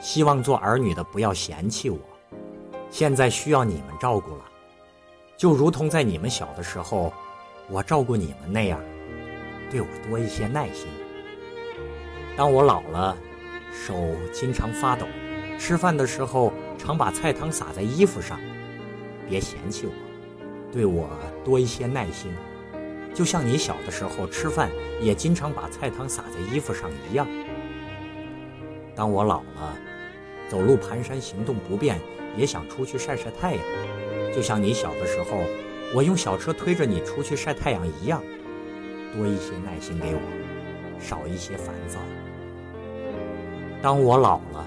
希望做儿女的不要嫌弃我。现在需要你们照顾了，就如同在你们小的时候，我照顾你们那样，对我多一些耐心。当我老了，手经常发抖，吃饭的时候常把菜汤洒在衣服上，别嫌弃我，对我多一些耐心。就像你小的时候吃饭也经常把菜汤洒在衣服上一样。当我老了，走路蹒跚行动不便，也想出去晒晒太阳，就像你小的时候，我用小车推着你出去晒太阳一样。多一些耐心给我，少一些烦躁。当我老了，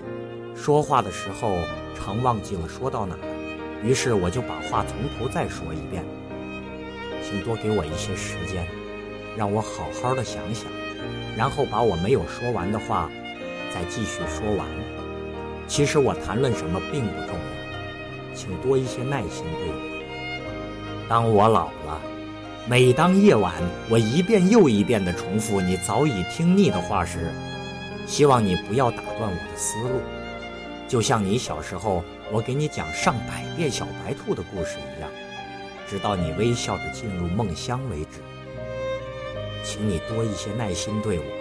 说话的时候常忘记了说到哪儿，于是我就把话从头再说一遍。请多给我一些时间，让我好好的想想，然后把我没有说完的话再继续说完。其实我谈论什么并不重要，请多一些耐心对我。当我老了，每当夜晚我一遍又一遍地重复你早已听腻的话时，希望你不要打断我的思路，就像你小时候我给你讲上百遍小白兔的故事一样。直到你微笑着进入梦乡为止，请你多一些耐心对我。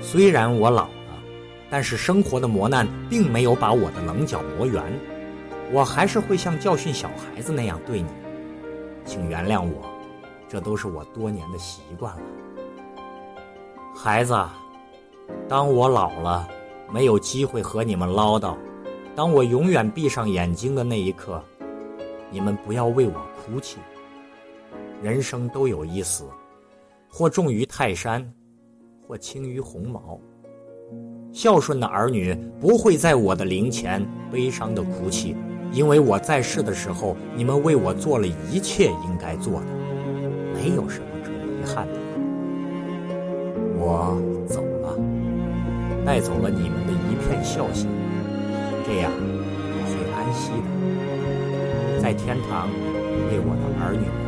虽然我老了，但是生活的磨难并没有把我的棱角磨圆，我还是会像教训小孩子那样对你。请原谅我，这都是我多年的习惯了。孩子，当我老了，没有机会和你们唠叨，当我永远闭上眼睛的那一刻。你们不要为我哭泣。人生都有一死，或重于泰山，或轻于鸿毛。孝顺的儿女不会在我的灵前悲伤的哭泣，因为我在世的时候，你们为我做了一切应该做的，没有什么可遗憾的。我走了，带走了你们的一片孝心，这样我会安息的。在天堂为我的儿女。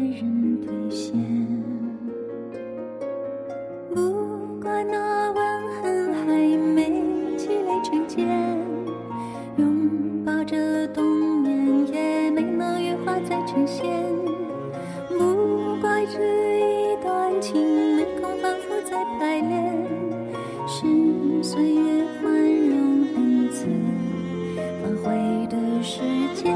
再成仙。不怪这一段情没空反复再排练，是岁月宽容恩赐反悔的时间。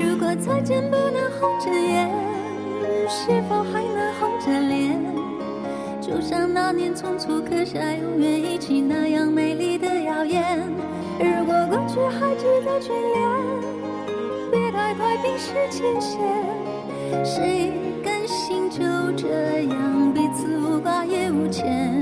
如果再见不能红着眼，是否还能红着脸？年匆促刻下永远一起那样美丽的谣言。如果过去还值得眷恋，别太快冰释前嫌。谁甘心就这样彼此无挂也无牵？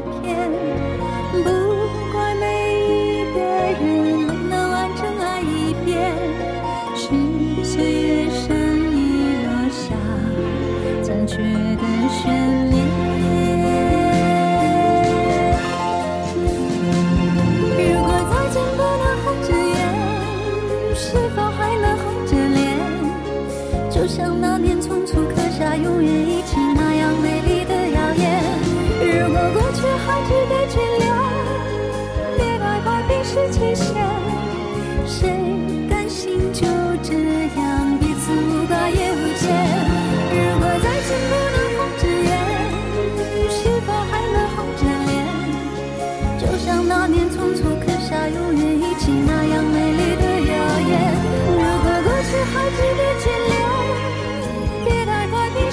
片。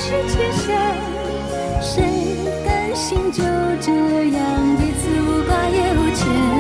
去牵线谁甘心就这样彼此无挂也无牵